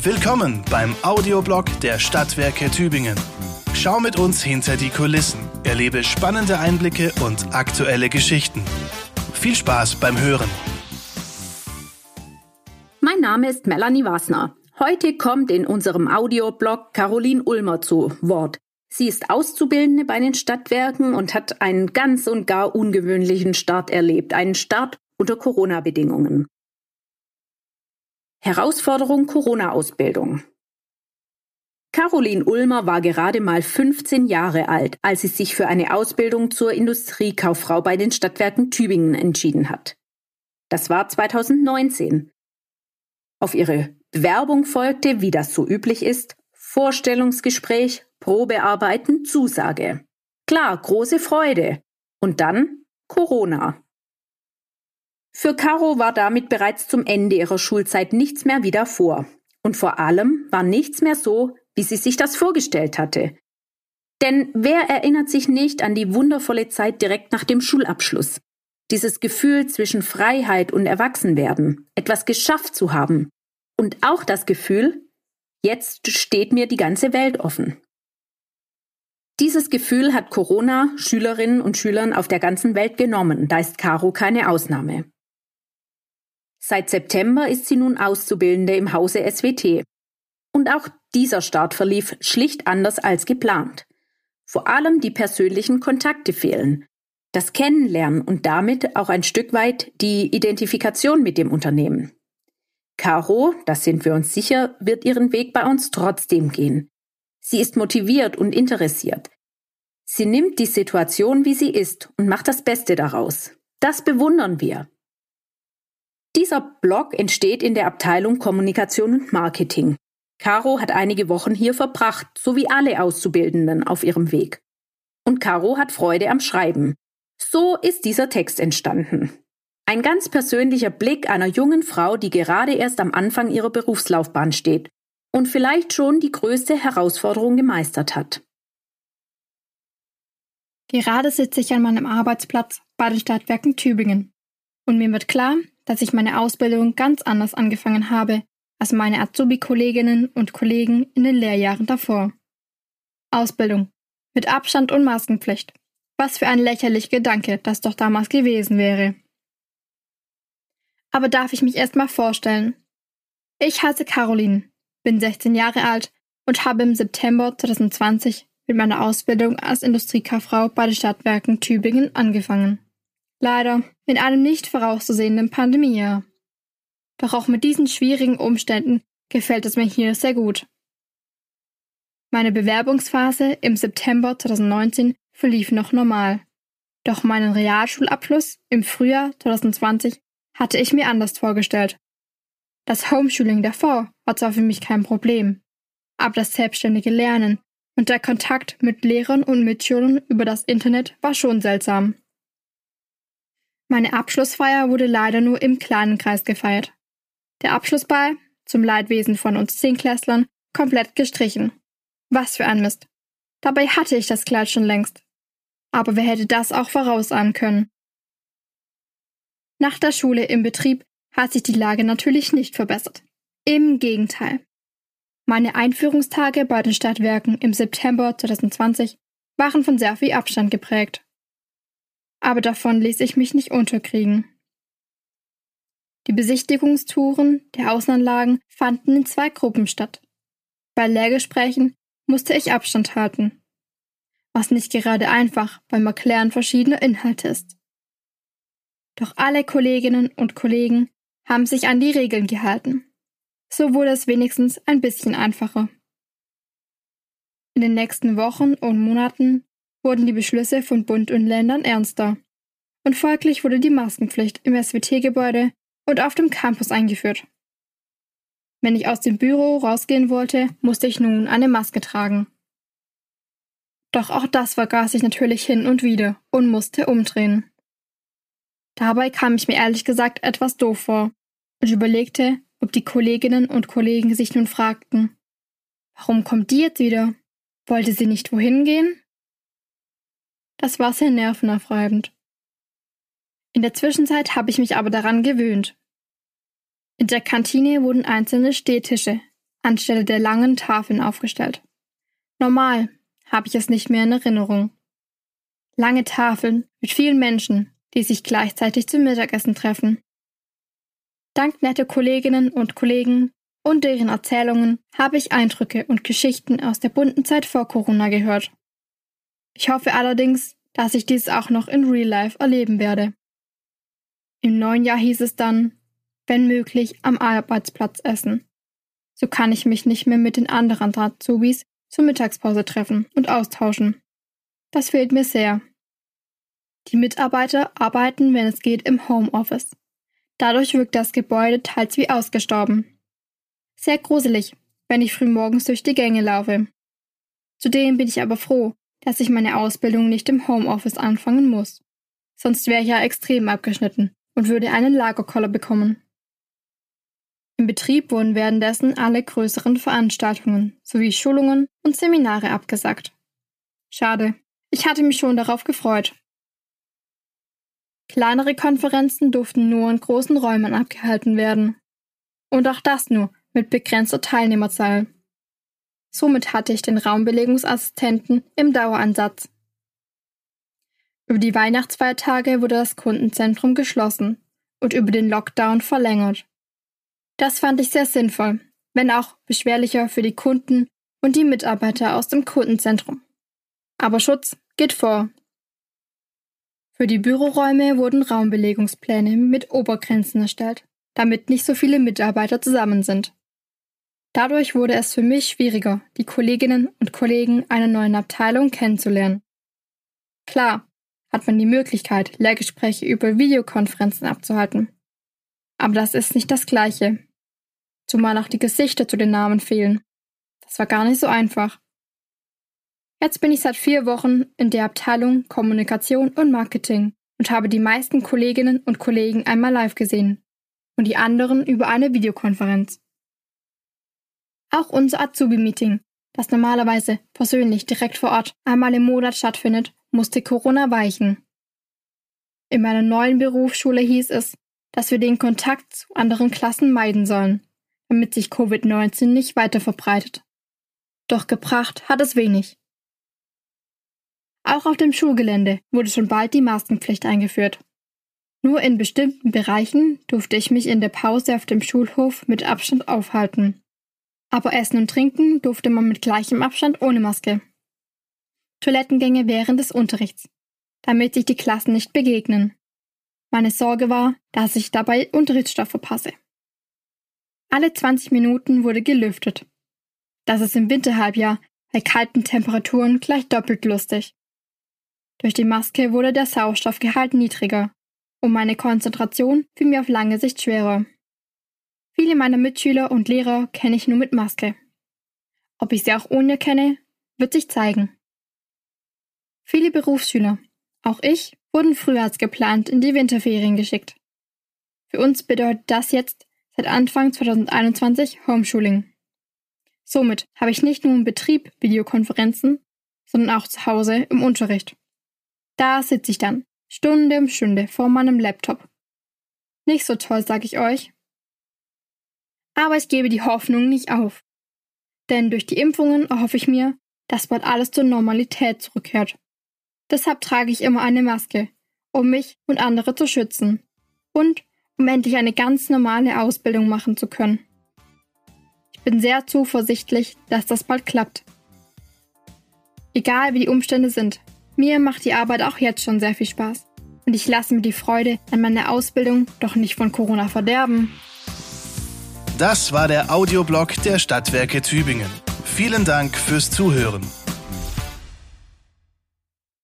Willkommen beim Audioblog der Stadtwerke Tübingen. Schau mit uns hinter die Kulissen, erlebe spannende Einblicke und aktuelle Geschichten. Viel Spaß beim Hören. Mein Name ist Melanie Wasner. Heute kommt in unserem Audioblog Caroline Ulmer zu Wort. Sie ist Auszubildende bei den Stadtwerken und hat einen ganz und gar ungewöhnlichen Start erlebt, einen Start unter Corona-Bedingungen. Herausforderung Corona-Ausbildung. Caroline Ulmer war gerade mal 15 Jahre alt, als sie sich für eine Ausbildung zur Industriekauffrau bei den Stadtwerken Tübingen entschieden hat. Das war 2019. Auf ihre Bewerbung folgte, wie das so üblich ist, Vorstellungsgespräch, Probearbeiten, Zusage. Klar, große Freude. Und dann Corona. Für Caro war damit bereits zum Ende ihrer Schulzeit nichts mehr wieder vor. Und vor allem war nichts mehr so, wie sie sich das vorgestellt hatte. Denn wer erinnert sich nicht an die wundervolle Zeit direkt nach dem Schulabschluss? Dieses Gefühl zwischen Freiheit und Erwachsenwerden, etwas geschafft zu haben. Und auch das Gefühl, jetzt steht mir die ganze Welt offen. Dieses Gefühl hat Corona Schülerinnen und Schülern auf der ganzen Welt genommen, da ist Caro keine Ausnahme. Seit September ist sie nun Auszubildende im Hause SWT. Und auch dieser Start verlief schlicht anders als geplant. Vor allem die persönlichen Kontakte fehlen, das Kennenlernen und damit auch ein Stück weit die Identifikation mit dem Unternehmen. Caro, das sind wir uns sicher, wird ihren Weg bei uns trotzdem gehen. Sie ist motiviert und interessiert. Sie nimmt die Situation, wie sie ist und macht das Beste daraus. Das bewundern wir. Dieser Blog entsteht in der Abteilung Kommunikation und Marketing. Caro hat einige Wochen hier verbracht, so wie alle Auszubildenden auf ihrem Weg. Und Caro hat Freude am Schreiben. So ist dieser Text entstanden. Ein ganz persönlicher Blick einer jungen Frau, die gerade erst am Anfang ihrer Berufslaufbahn steht und vielleicht schon die größte Herausforderung gemeistert hat. Gerade sitze ich an meinem Arbeitsplatz bei den Stadtwerken Tübingen. Und mir wird klar, dass ich meine Ausbildung ganz anders angefangen habe als meine Azubi-Kolleginnen und Kollegen in den Lehrjahren davor. Ausbildung. Mit Abstand und Maskenpflicht. Was für ein lächerlicher Gedanke das doch damals gewesen wäre. Aber darf ich mich erst mal vorstellen? Ich heiße Caroline, bin 16 Jahre alt und habe im September 2020 mit meiner Ausbildung als Industriekauffrau bei den Stadtwerken Tübingen angefangen. Leider in einem nicht vorauszusehenden Pandemiejahr. Doch auch mit diesen schwierigen Umständen gefällt es mir hier sehr gut. Meine Bewerbungsphase im September 2019 verlief noch normal. Doch meinen Realschulabschluss im Frühjahr 2020 hatte ich mir anders vorgestellt. Das Homeschooling davor war zwar für mich kein Problem, aber das selbstständige Lernen und der Kontakt mit Lehrern und Mitschülern über das Internet war schon seltsam. Meine Abschlussfeier wurde leider nur im kleinen Kreis gefeiert. Der Abschlussball, zum Leidwesen von uns Zehnklässlern, komplett gestrichen. Was für ein Mist. Dabei hatte ich das Kleid schon längst. Aber wer hätte das auch vorausahnen können? Nach der Schule im Betrieb hat sich die Lage natürlich nicht verbessert. Im Gegenteil. Meine Einführungstage bei den Stadtwerken im September 2020 waren von sehr viel Abstand geprägt aber davon ließ ich mich nicht unterkriegen. Die Besichtigungstouren der Außenanlagen fanden in zwei Gruppen statt. Bei Lehrgesprächen musste ich Abstand halten, was nicht gerade einfach beim Erklären verschiedener Inhalte ist. Doch alle Kolleginnen und Kollegen haben sich an die Regeln gehalten. So wurde es wenigstens ein bisschen einfacher. In den nächsten Wochen und Monaten wurden die Beschlüsse von Bund und Ländern ernster. Und folglich wurde die Maskenpflicht im SWT-Gebäude und auf dem Campus eingeführt. Wenn ich aus dem Büro rausgehen wollte, musste ich nun eine Maske tragen. Doch auch das vergaß ich natürlich hin und wieder und musste umdrehen. Dabei kam ich mir ehrlich gesagt etwas doof vor und überlegte, ob die Kolleginnen und Kollegen sich nun fragten, warum kommt die jetzt wieder? Wollte sie nicht wohin gehen? Das war sehr nervenaufreibend. In der Zwischenzeit habe ich mich aber daran gewöhnt. In der Kantine wurden einzelne Stehtische, anstelle der langen Tafeln aufgestellt. Normal habe ich es nicht mehr in Erinnerung. Lange Tafeln mit vielen Menschen, die sich gleichzeitig zum Mittagessen treffen. Dank netter Kolleginnen und Kollegen und deren Erzählungen habe ich Eindrücke und Geschichten aus der bunten Zeit vor Corona gehört. Ich hoffe allerdings, dass ich dies auch noch in Real Life erleben werde. Im neuen Jahr hieß es dann, wenn möglich, am Arbeitsplatz essen. So kann ich mich nicht mehr mit den anderen Azubis zur Mittagspause treffen und austauschen. Das fehlt mir sehr. Die Mitarbeiter arbeiten, wenn es geht, im Homeoffice. Dadurch wirkt das Gebäude teils wie ausgestorben. Sehr gruselig, wenn ich frühmorgens durch die Gänge laufe. Zudem bin ich aber froh, dass ich meine Ausbildung nicht im Homeoffice anfangen muss. Sonst wäre ich ja extrem abgeschnitten und würde einen Lagerkoller bekommen. Im Betrieb wurden währenddessen alle größeren Veranstaltungen sowie Schulungen und Seminare abgesagt. Schade, ich hatte mich schon darauf gefreut. Kleinere Konferenzen durften nur in großen Räumen abgehalten werden. Und auch das nur mit begrenzter Teilnehmerzahl. Somit hatte ich den Raumbelegungsassistenten im Daueransatz. Über die Weihnachtsfeiertage wurde das Kundenzentrum geschlossen und über den Lockdown verlängert. Das fand ich sehr sinnvoll, wenn auch beschwerlicher für die Kunden und die Mitarbeiter aus dem Kundenzentrum. Aber Schutz geht vor. Für die Büroräume wurden Raumbelegungspläne mit Obergrenzen erstellt, damit nicht so viele Mitarbeiter zusammen sind. Dadurch wurde es für mich schwieriger, die Kolleginnen und Kollegen einer neuen Abteilung kennenzulernen. Klar, hat man die Möglichkeit, Lehrgespräche über Videokonferenzen abzuhalten. Aber das ist nicht das Gleiche zumal auch die Gesichter zu den Namen fehlen. Das war gar nicht so einfach. Jetzt bin ich seit vier Wochen in der Abteilung Kommunikation und Marketing und habe die meisten Kolleginnen und Kollegen einmal live gesehen und die anderen über eine Videokonferenz. Auch unser Azubi-Meeting, das normalerweise persönlich direkt vor Ort einmal im Monat stattfindet, musste Corona weichen. In meiner neuen Berufsschule hieß es, dass wir den Kontakt zu anderen Klassen meiden sollen damit sich Covid-19 nicht weiter verbreitet. Doch gebracht hat es wenig. Auch auf dem Schulgelände wurde schon bald die Maskenpflicht eingeführt. Nur in bestimmten Bereichen durfte ich mich in der Pause auf dem Schulhof mit Abstand aufhalten. Aber Essen und Trinken durfte man mit gleichem Abstand ohne Maske. Toilettengänge während des Unterrichts, damit sich die Klassen nicht begegnen. Meine Sorge war, dass ich dabei Unterrichtsstoff verpasse. Alle 20 Minuten wurde gelüftet. Das ist im Winterhalbjahr bei kalten Temperaturen gleich doppelt lustig. Durch die Maske wurde der Sauerstoffgehalt niedriger und meine Konzentration fiel mir auf lange Sicht schwerer. Viele meiner Mitschüler und Lehrer kenne ich nur mit Maske. Ob ich sie auch ohne kenne, wird sich zeigen. Viele Berufsschüler, auch ich, wurden früher als geplant in die Winterferien geschickt. Für uns bedeutet das jetzt seit Anfang 2021 Homeschooling. Somit habe ich nicht nur im Betrieb Videokonferenzen, sondern auch zu Hause im Unterricht. Da sitze ich dann, Stunde um Stunde vor meinem Laptop. Nicht so toll, sage ich euch. Aber ich gebe die Hoffnung nicht auf. Denn durch die Impfungen erhoffe ich mir, dass bald alles zur Normalität zurückkehrt. Deshalb trage ich immer eine Maske, um mich und andere zu schützen. Und um endlich eine ganz normale Ausbildung machen zu können. Ich bin sehr zuversichtlich, dass das bald klappt. Egal wie die Umstände sind, mir macht die Arbeit auch jetzt schon sehr viel Spaß. Und ich lasse mir die Freude an meiner Ausbildung doch nicht von Corona verderben. Das war der Audioblog der Stadtwerke Tübingen. Vielen Dank fürs Zuhören.